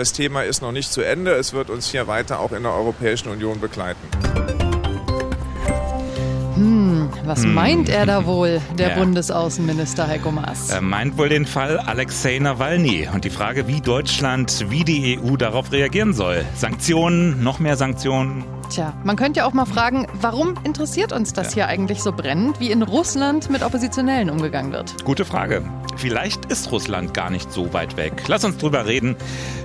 Das Thema ist noch nicht zu Ende. Es wird uns hier weiter auch in der Europäischen Union begleiten. Hm, was hm. meint er da wohl, der ja. Bundesaußenminister Heiko Maas? Er meint wohl den Fall Alexei Nawalny und die Frage, wie Deutschland, wie die EU darauf reagieren soll. Sanktionen, noch mehr Sanktionen, Tja, man könnte ja auch mal fragen, warum interessiert uns das ja. hier eigentlich so brennend, wie in Russland mit Oppositionellen umgegangen wird? Gute Frage. Vielleicht ist Russland gar nicht so weit weg. Lass uns drüber reden.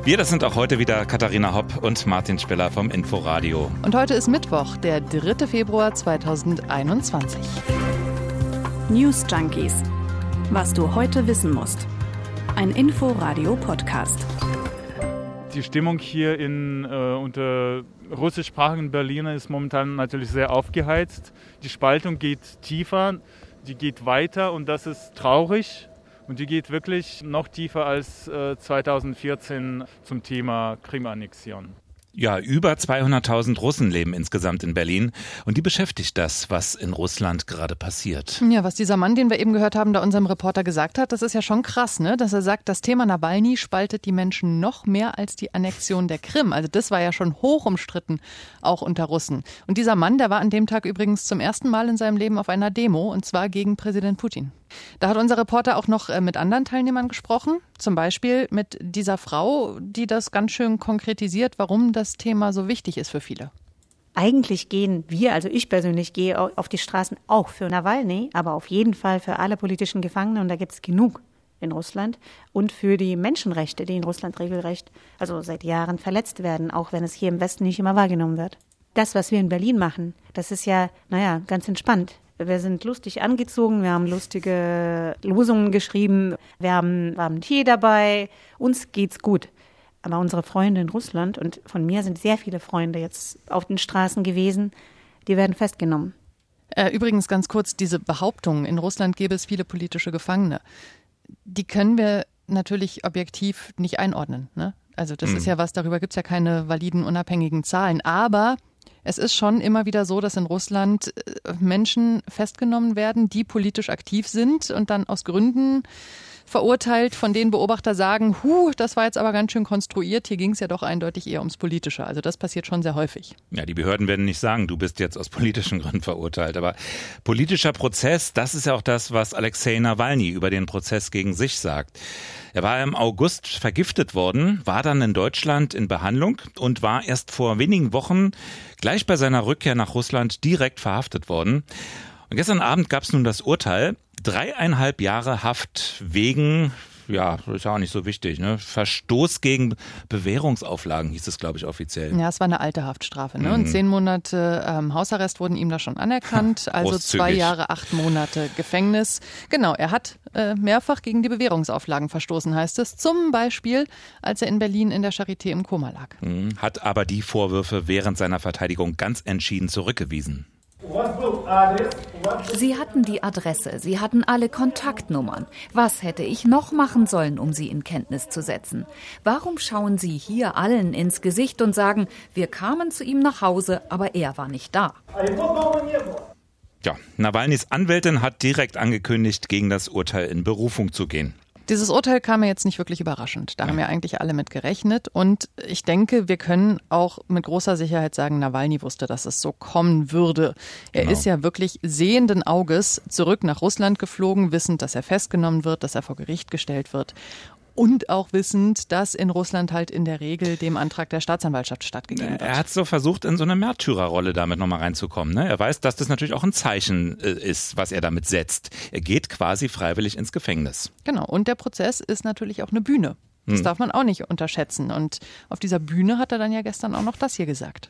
Wir, das sind auch heute wieder Katharina Hopp und Martin Spiller vom Inforadio. Und heute ist Mittwoch, der 3. Februar 2021. News Junkies. Was du heute wissen musst. Ein Inforadio-Podcast die Stimmung hier in, äh, unter russischsprachigen Berliner ist momentan natürlich sehr aufgeheizt. Die Spaltung geht tiefer, die geht weiter und das ist traurig. Und die geht wirklich noch tiefer als äh, 2014 zum Thema Krim-Annexion. Ja, über 200.000 Russen leben insgesamt in Berlin und die beschäftigt das, was in Russland gerade passiert. Ja, was dieser Mann, den wir eben gehört haben, da unserem Reporter gesagt hat, das ist ja schon krass, ne? Dass er sagt, das Thema Nawalny spaltet die Menschen noch mehr als die Annexion der Krim. Also das war ja schon hoch umstritten, auch unter Russen. Und dieser Mann, der war an dem Tag übrigens zum ersten Mal in seinem Leben auf einer Demo und zwar gegen Präsident Putin. Da hat unser Reporter auch noch äh, mit anderen Teilnehmern gesprochen, zum Beispiel mit dieser Frau, die das ganz schön konkretisiert, warum das Thema so wichtig ist für viele. Eigentlich gehen wir, also ich persönlich gehe auf die Straßen auch für Nawalny, aber auf jeden Fall für alle politischen Gefangenen und da gibt es genug in Russland und für die Menschenrechte, die in Russland regelrecht, also seit Jahren verletzt werden, auch wenn es hier im Westen nicht immer wahrgenommen wird. Das, was wir in Berlin machen, das ist ja, naja, ganz entspannt. Wir sind lustig angezogen, wir haben lustige Losungen geschrieben, wir haben, wir Tee dabei, uns geht's gut. Aber unsere Freunde in Russland, und von mir sind sehr viele Freunde jetzt auf den Straßen gewesen, die werden festgenommen. Äh, übrigens ganz kurz, diese Behauptung, in Russland gäbe es viele politische Gefangene, die können wir natürlich objektiv nicht einordnen. Ne? Also das mhm. ist ja was, darüber gibt es ja keine validen, unabhängigen Zahlen. Aber es ist schon immer wieder so, dass in Russland äh, Menschen festgenommen werden, die politisch aktiv sind und dann aus Gründen verurteilt, von denen Beobachter sagen, hu, das war jetzt aber ganz schön konstruiert, hier ging es ja doch eindeutig eher ums Politische. Also das passiert schon sehr häufig. Ja, die Behörden werden nicht sagen, du bist jetzt aus politischen Gründen verurteilt. Aber politischer Prozess, das ist ja auch das, was Alexei Nawalny über den Prozess gegen sich sagt. Er war im August vergiftet worden, war dann in Deutschland in Behandlung und war erst vor wenigen Wochen gleich bei seiner Rückkehr nach Russland direkt verhaftet worden. Und gestern Abend gab es nun das Urteil, dreieinhalb Jahre Haft wegen ja, ist ja auch nicht so wichtig. Ne? Verstoß gegen Bewährungsauflagen hieß es, glaube ich, offiziell. Ja, es war eine alte Haftstrafe. Ne? Mhm. Und zehn Monate ähm, Hausarrest wurden ihm da schon anerkannt. also zwei Jahre, acht Monate Gefängnis. Genau, er hat äh, mehrfach gegen die Bewährungsauflagen verstoßen, heißt es. Zum Beispiel, als er in Berlin in der Charité im Koma lag. Mhm. Hat aber die Vorwürfe während seiner Verteidigung ganz entschieden zurückgewiesen. Sie hatten die Adresse, Sie hatten alle Kontaktnummern. Was hätte ich noch machen sollen, um Sie in Kenntnis zu setzen? Warum schauen Sie hier allen ins Gesicht und sagen, wir kamen zu ihm nach Hause, aber er war nicht da? Ja, Nawalnys Anwältin hat direkt angekündigt, gegen das Urteil in Berufung zu gehen. Dieses Urteil kam mir jetzt nicht wirklich überraschend. Da haben ja eigentlich alle mit gerechnet. Und ich denke, wir können auch mit großer Sicherheit sagen, Nawalny wusste, dass es so kommen würde. Er genau. ist ja wirklich sehenden Auges zurück nach Russland geflogen, wissend, dass er festgenommen wird, dass er vor Gericht gestellt wird und auch wissend, dass in Russland halt in der Regel dem Antrag der Staatsanwaltschaft stattgegeben wird. Er hat so versucht, in so eine Märtyrerrolle damit nochmal reinzukommen. Ne? Er weiß, dass das natürlich auch ein Zeichen äh, ist, was er damit setzt. Er geht quasi freiwillig ins Gefängnis. Genau. Und der Prozess ist natürlich auch eine Bühne. Das hm. darf man auch nicht unterschätzen. Und auf dieser Bühne hat er dann ja gestern auch noch das hier gesagt.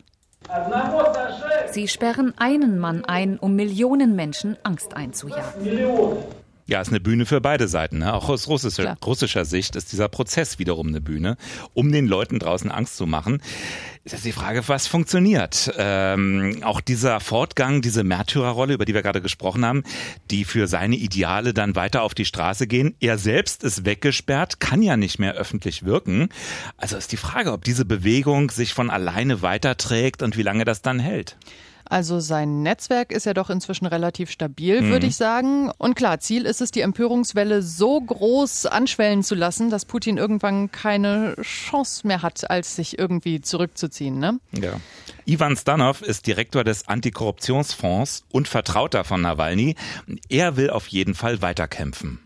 Sie sperren einen Mann ein, um Millionen Menschen Angst einzujagen. Ja, ist eine Bühne für beide Seiten. Ne? Auch aus russischer, russischer Sicht ist dieser Prozess wiederum eine Bühne, um den Leuten draußen Angst zu machen. Ist jetzt die Frage, was funktioniert? Ähm, auch dieser Fortgang, diese Märtyrerrolle, über die wir gerade gesprochen haben, die für seine Ideale dann weiter auf die Straße gehen. Er selbst ist weggesperrt, kann ja nicht mehr öffentlich wirken. Also ist die Frage, ob diese Bewegung sich von alleine weiterträgt und wie lange das dann hält. Also sein Netzwerk ist ja doch inzwischen relativ stabil, mhm. würde ich sagen. Und klar, Ziel ist es, die Empörungswelle so groß anschwellen zu lassen, dass Putin irgendwann keine Chance mehr hat, als sich irgendwie zurückzuziehen. Ne? Ja. Ivan Stanov ist Direktor des Antikorruptionsfonds und Vertrauter von Nawalny. Er will auf jeden Fall weiterkämpfen.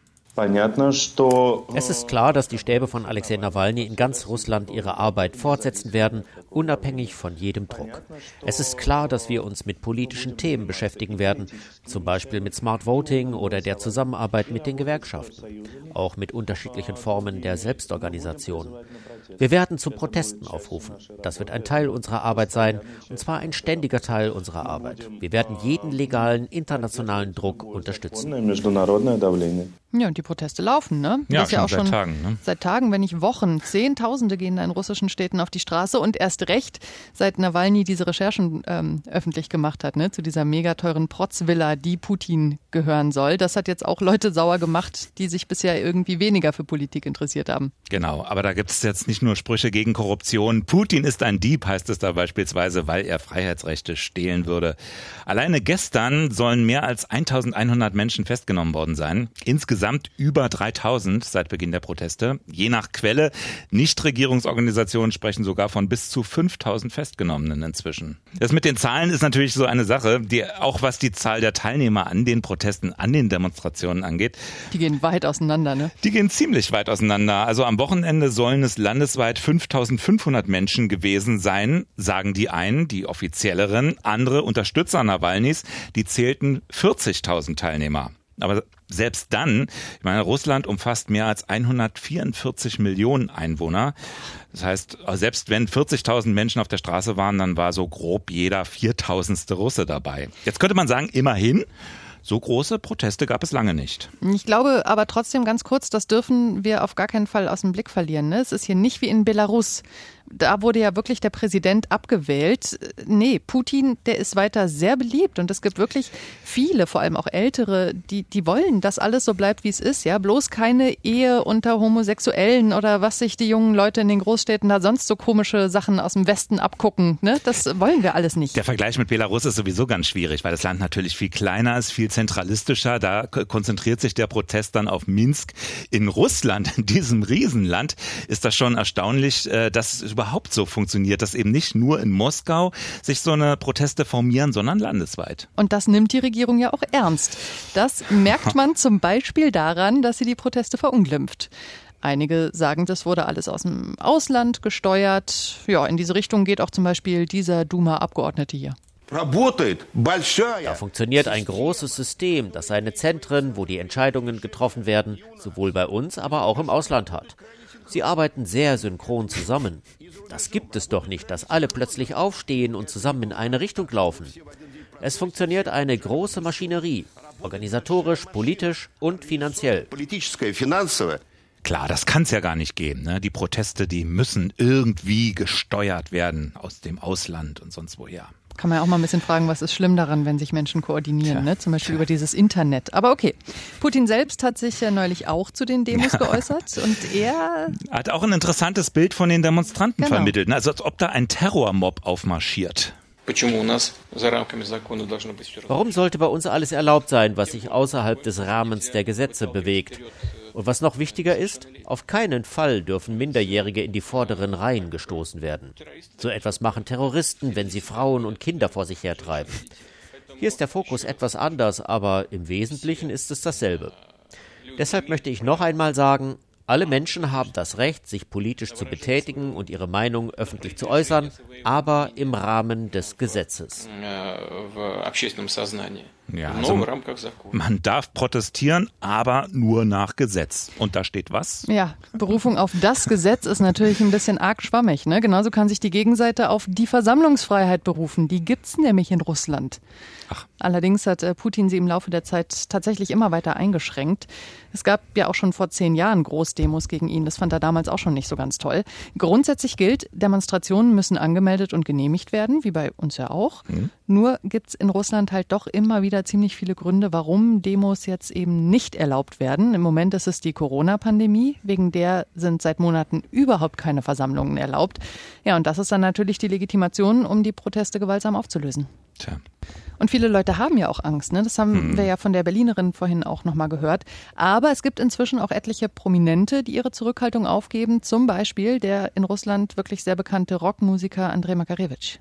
Es ist klar, dass die Stäbe von Alexei Nawalny in ganz Russland ihre Arbeit fortsetzen werden, unabhängig von jedem Druck. Es ist klar, dass wir uns mit politischen Themen beschäftigen werden, zum Beispiel mit Smart Voting oder der Zusammenarbeit mit den Gewerkschaften, auch mit unterschiedlichen Formen der Selbstorganisation. Wir werden zu Protesten aufrufen. Das wird ein Teil unserer Arbeit sein, und zwar ein ständiger Teil unserer Arbeit. Wir werden jeden legalen internationalen Druck unterstützen. Ja, und die Proteste laufen, ne? Ja, das ja auch schon seit Tagen. Ne? Seit Tagen, wenn nicht Wochen. Zehntausende gehen da in russischen Städten auf die Straße und erst recht, seit Nawalny diese Recherchen ähm, öffentlich gemacht hat, ne? Zu dieser mega teuren Protzvilla, die Putin gehören soll. Das hat jetzt auch Leute sauer gemacht, die sich bisher irgendwie weniger für Politik interessiert haben. Genau, aber da gibt es jetzt nicht nur Sprüche gegen Korruption. Putin ist ein Dieb, heißt es da beispielsweise, weil er Freiheitsrechte stehlen würde. Alleine gestern sollen mehr als 1100 Menschen festgenommen worden sein. Insgesamt über 3000 seit Beginn der Proteste. Je nach Quelle, Nichtregierungsorganisationen sprechen sogar von bis zu 5000 Festgenommenen inzwischen. Das mit den Zahlen ist natürlich so eine Sache, die auch was die Zahl der Teilnehmer an den Protesten, an den Demonstrationen angeht. Die gehen weit auseinander, ne? Die gehen ziemlich weit auseinander. Also am Wochenende sollen es landesweit 5500 Menschen gewesen sein, sagen die einen, die offizielleren. Andere Unterstützer Nawalnys, die zählten 40.000 Teilnehmer. Aber selbst dann, ich meine, Russland umfasst mehr als 144 Millionen Einwohner. Das heißt, selbst wenn 40.000 Menschen auf der Straße waren, dann war so grob jeder viertausendste Russe dabei. Jetzt könnte man sagen, immerhin, so große Proteste gab es lange nicht. Ich glaube aber trotzdem ganz kurz, das dürfen wir auf gar keinen Fall aus dem Blick verlieren. Ne? Es ist hier nicht wie in Belarus da wurde ja wirklich der Präsident abgewählt. Nee, Putin, der ist weiter sehr beliebt und es gibt wirklich viele, vor allem auch ältere, die, die wollen, dass alles so bleibt, wie es ist. Ja, bloß keine Ehe unter Homosexuellen oder was sich die jungen Leute in den Großstädten da sonst so komische Sachen aus dem Westen abgucken. Ne? Das wollen wir alles nicht. Der Vergleich mit Belarus ist sowieso ganz schwierig, weil das Land natürlich viel kleiner ist, viel zentralistischer. Da konzentriert sich der Protest dann auf Minsk. In Russland, in diesem Riesenland, ist das schon erstaunlich, äh, dass überhaupt so funktioniert, dass eben nicht nur in Moskau sich so eine Proteste formieren, sondern landesweit. Und das nimmt die Regierung ja auch ernst. Das merkt man zum Beispiel daran, dass sie die Proteste verunglimpft. Einige sagen, das wurde alles aus dem Ausland gesteuert. Ja, in diese Richtung geht auch zum Beispiel dieser Duma-Abgeordnete hier. Da funktioniert ein großes System, das seine Zentren, wo die Entscheidungen getroffen werden, sowohl bei uns, aber auch im Ausland hat. Sie arbeiten sehr synchron zusammen. Das gibt es doch nicht, dass alle plötzlich aufstehen und zusammen in eine Richtung laufen. Es funktioniert eine große Maschinerie, organisatorisch, politisch und finanziell. Klar, das kann es ja gar nicht geben. Ne? Die Proteste, die müssen irgendwie gesteuert werden aus dem Ausland und sonst woher kann man ja auch mal ein bisschen fragen, was ist schlimm daran, wenn sich Menschen koordinieren, ne? zum Beispiel über dieses Internet. Aber okay, Putin selbst hat sich ja neulich auch zu den Demos ja. geäußert und er hat auch ein interessantes Bild von den Demonstranten genau. vermittelt, ne? also als ob da ein Terrormob aufmarschiert. Warum sollte bei uns alles erlaubt sein, was sich außerhalb des Rahmens der Gesetze bewegt? Und was noch wichtiger ist, auf keinen Fall dürfen Minderjährige in die vorderen Reihen gestoßen werden. So etwas machen Terroristen, wenn sie Frauen und Kinder vor sich hertreiben. Hier ist der Fokus etwas anders, aber im Wesentlichen ist es dasselbe. Deshalb möchte ich noch einmal sagen, alle Menschen haben das Recht, sich politisch zu betätigen und ihre Meinung öffentlich zu äußern, aber im Rahmen des Gesetzes. Ja, also man darf protestieren, aber nur nach Gesetz. Und da steht was? Ja, Berufung auf das Gesetz ist natürlich ein bisschen arg schwammig. Ne? Genauso kann sich die Gegenseite auf die Versammlungsfreiheit berufen. Die gibt es nämlich in Russland. Ach. Allerdings hat äh, Putin sie im Laufe der Zeit tatsächlich immer weiter eingeschränkt. Es gab ja auch schon vor zehn Jahren Großdemos gegen ihn. Das fand er damals auch schon nicht so ganz toll. Grundsätzlich gilt, Demonstrationen müssen angemeldet und genehmigt werden, wie bei uns ja auch. Mhm. Nur gibt es in Russland halt doch immer wieder ziemlich viele Gründe, warum Demos jetzt eben nicht erlaubt werden. Im Moment ist es die Corona-Pandemie, wegen der sind seit Monaten überhaupt keine Versammlungen erlaubt. Ja, und das ist dann natürlich die Legitimation, um die Proteste gewaltsam aufzulösen. Tja. Und viele Leute haben ja auch Angst. Ne? Das haben hm. wir ja von der Berlinerin vorhin auch nochmal gehört. Aber es gibt inzwischen auch etliche Prominente, die ihre Zurückhaltung aufgeben. Zum Beispiel der in Russland wirklich sehr bekannte Rockmusiker Andrei Makarewitsch.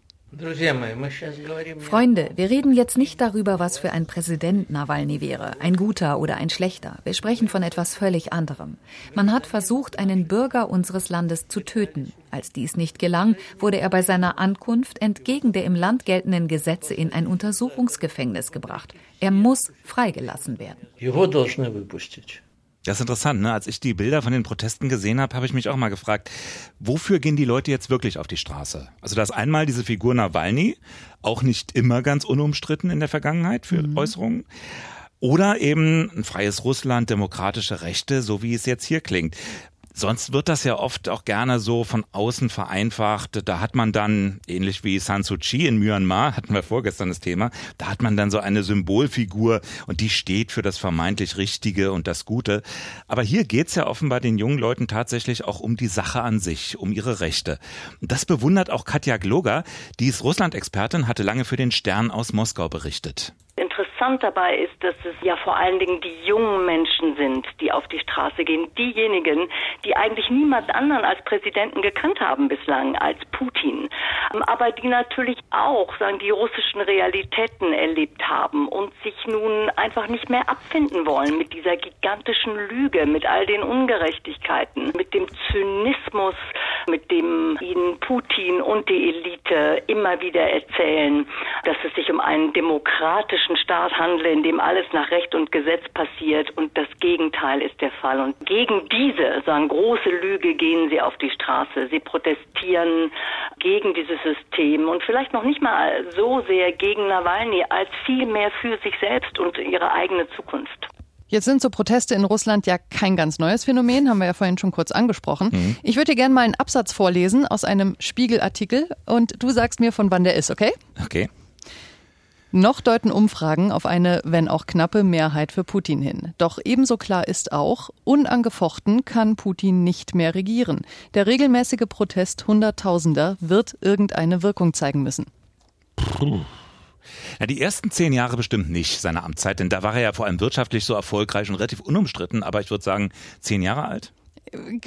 Freunde, wir reden jetzt nicht darüber, was für ein Präsident Nawalny wäre, ein guter oder ein schlechter. Wir sprechen von etwas völlig anderem. Man hat versucht, einen Bürger unseres Landes zu töten. Als dies nicht gelang, wurde er bei seiner Ankunft entgegen der im Land geltenden Gesetze in ein Untersuchungsgefängnis gebracht. Er muss freigelassen werden. Das ist interessant, ne? Als ich die Bilder von den Protesten gesehen habe, habe ich mich auch mal gefragt, wofür gehen die Leute jetzt wirklich auf die Straße? Also da ist einmal diese Figur Nawalny, auch nicht immer ganz unumstritten in der Vergangenheit für mhm. Äußerungen. Oder eben ein freies Russland, demokratische Rechte, so wie es jetzt hier klingt. Sonst wird das ja oft auch gerne so von außen vereinfacht. Da hat man dann, ähnlich wie San Suu Kyi in Myanmar, hatten wir vorgestern das Thema, da hat man dann so eine Symbolfigur und die steht für das vermeintlich Richtige und das Gute. Aber hier geht's ja offenbar den jungen Leuten tatsächlich auch um die Sache an sich, um ihre Rechte. Das bewundert auch Katja Gloger, die ist Russland-Expertin, hatte lange für den Stern aus Moskau berichtet. Interessant dabei ist, dass es ja vor allen Dingen die jungen Menschen sind, die auf die Straße gehen. Diejenigen, die eigentlich niemand anderen als Präsidenten gekannt haben bislang, als Putin. Aber die natürlich auch, sagen, die russischen Realitäten erlebt haben und sich nun einfach nicht mehr abfinden wollen mit dieser gigantischen Lüge, mit all den Ungerechtigkeiten, mit dem Zynismus, mit dem ihnen Putin und die Elite immer wieder erzählen, dass es sich um einen demokratischen Staat handle, in dem alles nach Recht und Gesetz passiert und das Gegenteil ist der Fall. Und gegen diese, sagen große Lüge, gehen sie auf die Straße. Sie protestieren gegen dieses System und vielleicht noch nicht mal so sehr gegen Nawalny, als vielmehr für sich selbst und ihre eigene Zukunft. Jetzt sind so Proteste in Russland ja kein ganz neues Phänomen, haben wir ja vorhin schon kurz angesprochen. Mhm. Ich würde dir gerne mal einen Absatz vorlesen aus einem Spiegelartikel und du sagst mir, von wann der ist, okay? Okay. Noch deuten Umfragen auf eine, wenn auch knappe, Mehrheit für Putin hin. Doch ebenso klar ist auch, unangefochten kann Putin nicht mehr regieren. Der regelmäßige Protest Hunderttausender wird irgendeine Wirkung zeigen müssen. Puh. Ja, die ersten zehn Jahre bestimmt nicht seiner Amtszeit, denn da war er ja vor allem wirtschaftlich so erfolgreich und relativ unumstritten, aber ich würde sagen, zehn Jahre alt.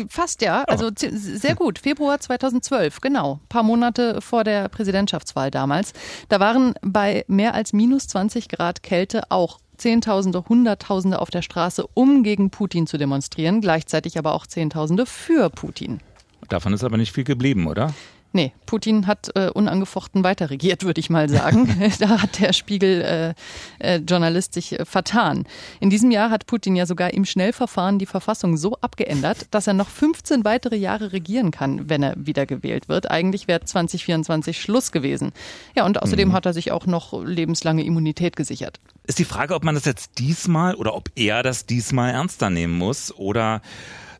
Fast ja, also oh. sehr gut. Februar 2012, genau. Ein paar Monate vor der Präsidentschaftswahl damals. Da waren bei mehr als minus 20 Grad Kälte auch Zehntausende, Hunderttausende auf der Straße, um gegen Putin zu demonstrieren, gleichzeitig aber auch Zehntausende für Putin. Davon ist aber nicht viel geblieben, oder? Nee, Putin hat äh, unangefochten weiter regiert, würde ich mal sagen. da hat der Spiegel-Journalist äh, äh, sich äh, vertan. In diesem Jahr hat Putin ja sogar im Schnellverfahren die Verfassung so abgeändert, dass er noch 15 weitere Jahre regieren kann, wenn er wiedergewählt wird. Eigentlich wäre 2024 Schluss gewesen. Ja, und außerdem mhm. hat er sich auch noch lebenslange Immunität gesichert. Ist die Frage, ob man das jetzt diesmal oder ob er das diesmal ernster nehmen muss oder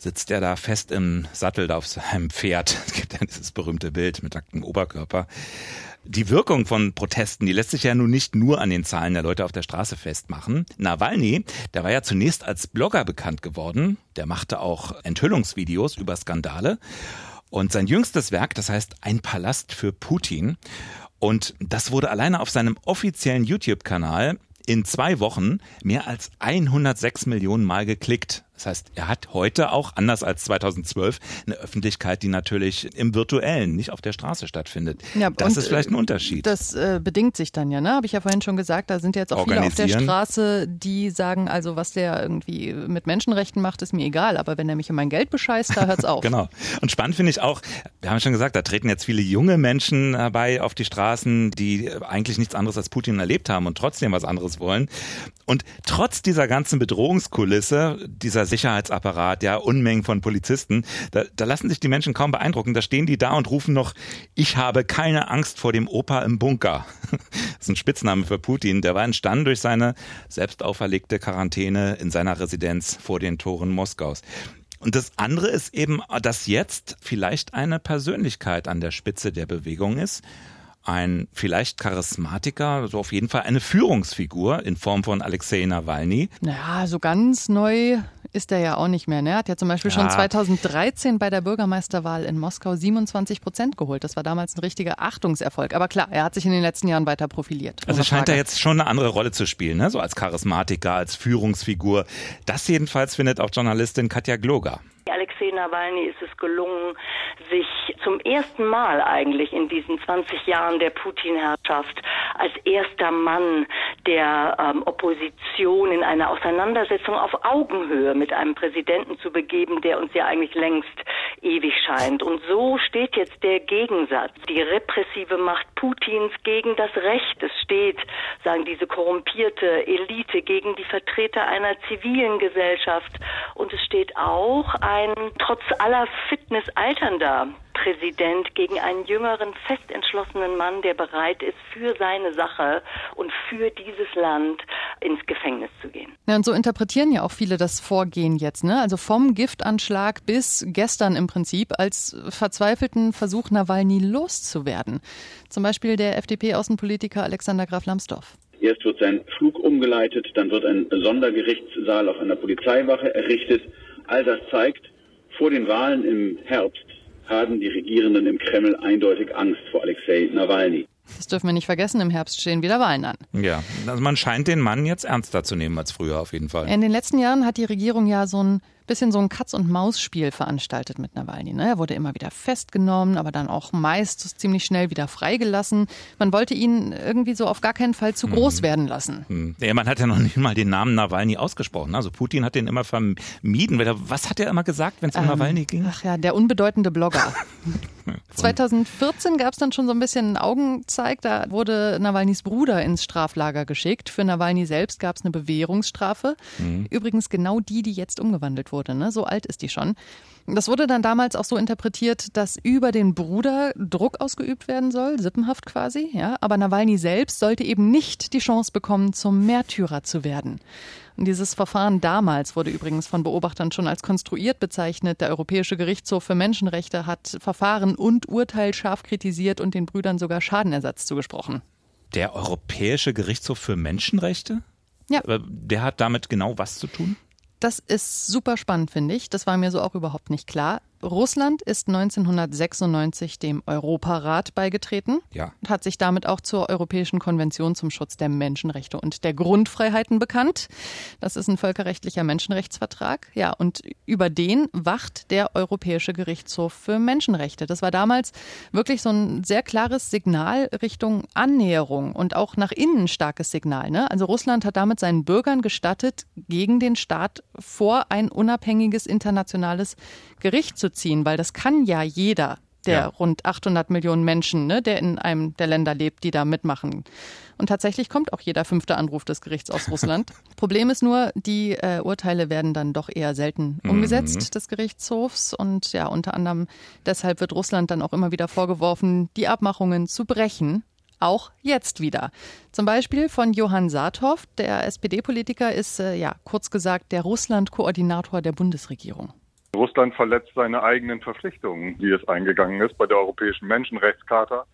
sitzt er da fest im Sattel auf seinem Pferd. Es gibt ja dieses berühmte Bild mit nacktem Oberkörper. Die Wirkung von Protesten, die lässt sich ja nun nicht nur an den Zahlen der Leute auf der Straße festmachen. Nawalny, der war ja zunächst als Blogger bekannt geworden. Der machte auch Enthüllungsvideos über Skandale. Und sein jüngstes Werk, das heißt Ein Palast für Putin. Und das wurde alleine auf seinem offiziellen YouTube-Kanal in zwei Wochen mehr als 106 Millionen Mal geklickt. Das heißt, er hat heute auch, anders als 2012, eine Öffentlichkeit, die natürlich im Virtuellen, nicht auf der Straße stattfindet. Ja, das ist vielleicht ein Unterschied. Das äh, bedingt sich dann ja, ne? Habe ich ja vorhin schon gesagt, da sind jetzt auch viele auf der Straße, die sagen, also was der irgendwie mit Menschenrechten macht, ist mir egal, aber wenn er mich um mein Geld bescheißt, da hört's auf. genau. Und spannend finde ich auch, wir haben schon gesagt, da treten jetzt viele junge Menschen herbei auf die Straßen, die eigentlich nichts anderes als Putin erlebt haben und trotzdem was anderes wollen. Und trotz dieser ganzen Bedrohungskulisse, dieser Sicherheitsapparat, ja, Unmengen von Polizisten, da, da lassen sich die Menschen kaum beeindrucken. Da stehen die da und rufen noch, ich habe keine Angst vor dem Opa im Bunker. Das ist ein Spitzname für Putin. Der war entstanden durch seine selbst auferlegte Quarantäne in seiner Residenz vor den Toren Moskaus. Und das andere ist eben, dass jetzt vielleicht eine Persönlichkeit an der Spitze der Bewegung ist, ein vielleicht Charismatiker, also auf jeden Fall eine Führungsfigur in Form von Alexei Nawalny. Naja, so ganz neu ist er ja auch nicht mehr. Ne? Er hat ja zum Beispiel ja. schon 2013 bei der Bürgermeisterwahl in Moskau 27 Prozent geholt. Das war damals ein richtiger Achtungserfolg. Aber klar, er hat sich in den letzten Jahren weiter profiliert. Also scheint er jetzt schon eine andere Rolle zu spielen, ne? so als Charismatiker, als Führungsfigur. Das jedenfalls findet auch Journalistin Katja Gloger. Alexei Nawalny ist es gelungen, sich zum ersten Mal eigentlich in diesen 20 Jahren der Putin-Herrschaft als erster Mann der ähm, Opposition in einer Auseinandersetzung auf Augenhöhe mit einem Präsidenten zu begeben, der uns ja eigentlich längst ewig scheint. Und so steht jetzt der Gegensatz, die repressive Macht Putins gegen das Recht. Es steht, sagen diese korrumpierte Elite, gegen die Vertreter einer zivilen Gesellschaft. Und es steht auch ein trotz aller Fitness alternder Präsident gegen einen jüngeren, festentschlossenen Mann, der bereit ist, für seine Sache und für dieses Land ins Gefängnis zu gehen. Ja, und so interpretieren ja auch viele das Vorgehen jetzt. Ne? Also vom Giftanschlag bis gestern im Prinzip als verzweifelten Versuch, Nawalny loszuwerden. Zum Beispiel der FDP-Außenpolitiker Alexander Graf Lambsdorff. Erst wird sein Flug umgeleitet, dann wird ein Sondergerichtssaal auf einer Polizeiwache errichtet. All das zeigt, vor den Wahlen im Herbst haben die Regierenden im Kreml eindeutig Angst vor Alexei Nawalny. Das dürfen wir nicht vergessen, im Herbst stehen wieder Wahlen an. Ja, also man scheint den Mann jetzt ernster zu nehmen als früher auf jeden Fall. In den letzten Jahren hat die Regierung ja so ein bisschen so ein Katz-und-Maus-Spiel veranstaltet mit Nawalny. Ne? Er wurde immer wieder festgenommen, aber dann auch meist ziemlich schnell wieder freigelassen. Man wollte ihn irgendwie so auf gar keinen Fall zu groß mhm. werden lassen. Mhm. Ja, man hat ja noch nicht mal den Namen Nawalny ausgesprochen. Also Putin hat den immer vermieden. Was hat er immer gesagt, wenn es um ähm, Nawalny ging? Ach ja, der unbedeutende Blogger. 2014 gab es dann schon so ein bisschen einen Augenzeig. Da wurde Nawalnys Bruder ins Straflager geschickt. Für Nawalny selbst gab es eine Bewährungsstrafe. Mhm. Übrigens genau die, die jetzt umgewandelt wurde. Ne? So alt ist die schon. Das wurde dann damals auch so interpretiert, dass über den Bruder Druck ausgeübt werden soll, sippenhaft quasi. Ja? Aber Nawalny selbst sollte eben nicht die Chance bekommen, zum Märtyrer zu werden. Und dieses Verfahren damals wurde übrigens von Beobachtern schon als konstruiert bezeichnet. Der Europäische Gerichtshof für Menschenrechte hat Verfahren und Urteil scharf kritisiert und den Brüdern sogar Schadenersatz zugesprochen. Der Europäische Gerichtshof für Menschenrechte? Ja. Der hat damit genau was zu tun? Das ist super spannend, finde ich. Das war mir so auch überhaupt nicht klar. Russland ist 1996 dem Europarat beigetreten ja. und hat sich damit auch zur Europäischen Konvention zum Schutz der Menschenrechte und der Grundfreiheiten bekannt. Das ist ein völkerrechtlicher Menschenrechtsvertrag. Ja, und über den wacht der Europäische Gerichtshof für Menschenrechte. Das war damals wirklich so ein sehr klares Signal Richtung Annäherung und auch nach innen starkes Signal. Ne? Also Russland hat damit seinen Bürgern gestattet, gegen den Staat vor ein unabhängiges internationales Gericht zu ziehen, weil das kann ja jeder der ja. rund 800 Millionen Menschen, ne, der in einem der Länder lebt, die da mitmachen. Und tatsächlich kommt auch jeder fünfte Anruf des Gerichts aus Russland. Problem ist nur, die äh, Urteile werden dann doch eher selten mhm. umgesetzt mhm. des Gerichtshofs. Und ja, unter anderem deshalb wird Russland dann auch immer wieder vorgeworfen, die Abmachungen zu brechen. Auch jetzt wieder. Zum Beispiel von Johann Saathoff, der SPD-Politiker ist, äh, ja, kurz gesagt, der Russland-Koordinator der Bundesregierung. Russland verletzt seine eigenen Verpflichtungen, die es eingegangen ist bei der Europäischen Menschenrechtscharta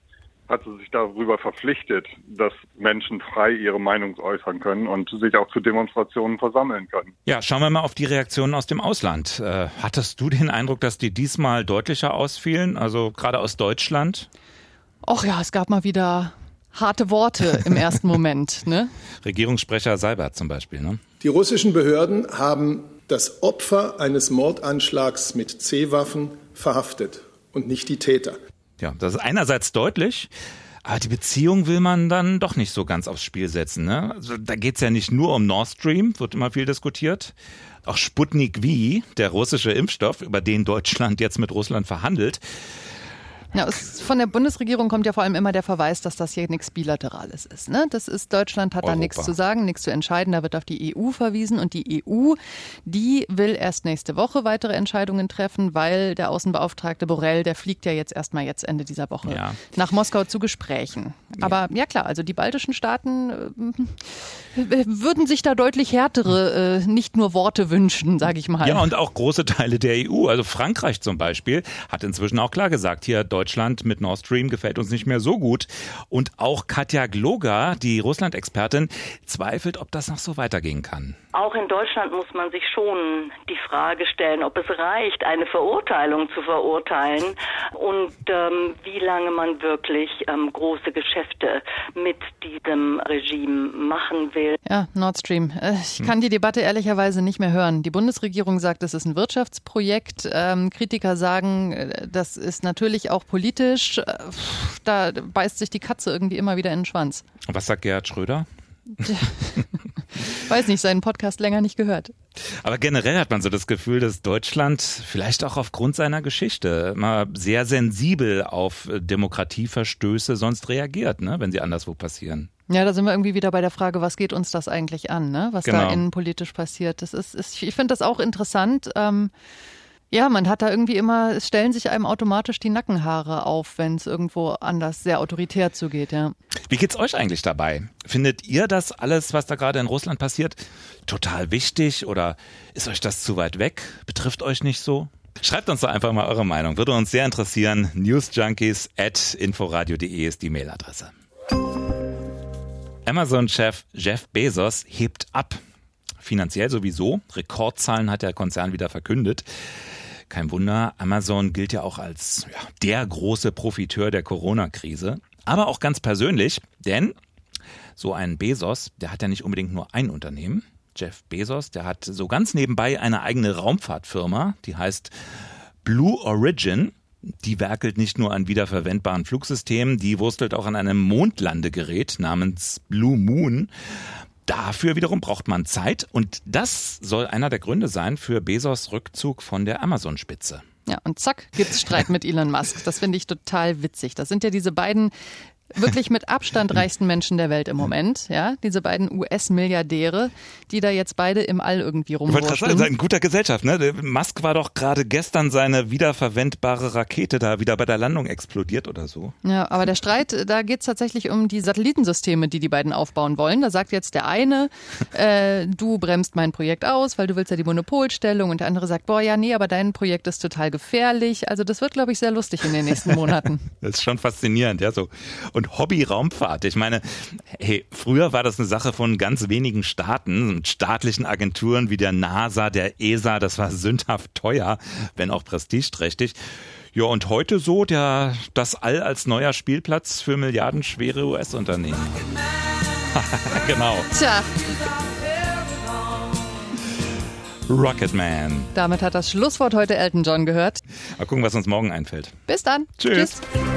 hat sie sich darüber verpflichtet, dass Menschen frei ihre Meinung äußern können und sich auch zu Demonstrationen versammeln können. Ja, schauen wir mal auf die Reaktionen aus dem Ausland. Äh, hattest du den Eindruck, dass die diesmal deutlicher ausfielen, also gerade aus Deutschland? Och ja, es gab mal wieder harte Worte im ersten Moment. Ne? Regierungssprecher Seibert zum Beispiel. Ne? Die russischen Behörden haben das Opfer eines Mordanschlags mit C-Waffen verhaftet und nicht die Täter. Ja, das ist einerseits deutlich. Aber die Beziehung will man dann doch nicht so ganz aufs Spiel setzen. Ne? Also da geht's ja nicht nur um Nord Stream, wird immer viel diskutiert. Auch Sputnik V, der russische Impfstoff, über den Deutschland jetzt mit Russland verhandelt, ja, es, von der Bundesregierung kommt ja vor allem immer der Verweis, dass das hier nichts Bilaterales ist. Ne? Das ist, Deutschland hat Europa. da nichts zu sagen, nichts zu entscheiden. Da wird auf die EU verwiesen und die EU, die will erst nächste Woche weitere Entscheidungen treffen, weil der Außenbeauftragte Borrell, der fliegt ja jetzt erstmal jetzt Ende dieser Woche ja. nach Moskau zu Gesprächen. Aber ja klar, also die baltischen Staaten äh, würden sich da deutlich härtere, äh, nicht nur Worte wünschen, sage ich mal. Ja, und auch große Teile der EU. Also Frankreich zum Beispiel hat inzwischen auch klar gesagt, hier Deutschland Deutschland mit Nord Stream gefällt uns nicht mehr so gut. Und auch Katja Gloger, die Russland-Expertin, zweifelt, ob das noch so weitergehen kann. Auch in Deutschland muss man sich schon die Frage stellen, ob es reicht, eine Verurteilung zu verurteilen und ähm, wie lange man wirklich ähm, große Geschäfte mit diesem Regime machen will. Ja, Nord Stream. Äh, ich kann die Debatte ehrlicherweise nicht mehr hören. Die Bundesregierung sagt, es ist ein Wirtschaftsprojekt. Ähm, Kritiker sagen, äh, das ist natürlich auch politisch. Äh, da beißt sich die Katze irgendwie immer wieder in den Schwanz. Was sagt Gerhard Schröder? Weiß nicht, seinen Podcast länger nicht gehört. Aber generell hat man so das Gefühl, dass Deutschland vielleicht auch aufgrund seiner Geschichte mal sehr sensibel auf Demokratieverstöße sonst reagiert, ne, wenn sie anderswo passieren. Ja, da sind wir irgendwie wieder bei der Frage, was geht uns das eigentlich an, ne? was genau. da innenpolitisch passiert. Das ist, ist ich finde das auch interessant. Ähm, ja, man hat da irgendwie immer, es stellen sich einem automatisch die Nackenhaare auf, wenn es irgendwo anders sehr autoritär zugeht, ja. Wie geht's euch eigentlich dabei? Findet ihr das alles, was da gerade in Russland passiert, total wichtig oder ist euch das zu weit weg? Betrifft euch nicht so? Schreibt uns doch einfach mal eure Meinung. Würde uns sehr interessieren. Newsjunkies at inforadio.de ist die Mailadresse. Amazon-Chef Jeff Bezos hebt ab. Finanziell sowieso. Rekordzahlen hat der Konzern wieder verkündet. Kein Wunder, Amazon gilt ja auch als ja, der große Profiteur der Corona-Krise. Aber auch ganz persönlich, denn so ein Bezos, der hat ja nicht unbedingt nur ein Unternehmen. Jeff Bezos, der hat so ganz nebenbei eine eigene Raumfahrtfirma, die heißt Blue Origin. Die werkelt nicht nur an wiederverwendbaren Flugsystemen, die wurstelt auch an einem Mondlandegerät namens Blue Moon. Dafür wiederum braucht man Zeit und das soll einer der Gründe sein für Bezos Rückzug von der Amazon-Spitze. Ja, und zack, gibt's Streit mit Elon Musk. Das finde ich total witzig. Das sind ja diese beiden wirklich mit Abstand reichsten Menschen der Welt im Moment, ja, diese beiden US-Milliardäre, die da jetzt beide im All irgendwie rumwurschteln. Ich wollte sagen, in guter Gesellschaft, ne? Musk war doch gerade gestern seine wiederverwendbare Rakete da wieder bei der Landung explodiert oder so. Ja, aber der Streit, da geht's tatsächlich um die Satellitensysteme, die die beiden aufbauen wollen. Da sagt jetzt der eine, äh, du bremst mein Projekt aus, weil du willst ja die Monopolstellung und der andere sagt, boah, ja, nee, aber dein Projekt ist total gefährlich. Also das wird, glaube ich, sehr lustig in den nächsten Monaten. das ist schon faszinierend, ja, so und Hobby-Raumfahrt. Ich meine, hey, früher war das eine Sache von ganz wenigen Staaten und staatlichen Agenturen wie der NASA, der ESA. Das war sündhaft teuer, wenn auch prestigeträchtig. Ja, und heute so der, das All als neuer Spielplatz für milliardenschwere US-Unternehmen. genau. Tja. Rocketman. Damit hat das Schlusswort heute Elton John gehört. Mal gucken, was uns morgen einfällt. Bis dann. Tschüss. Tschüss.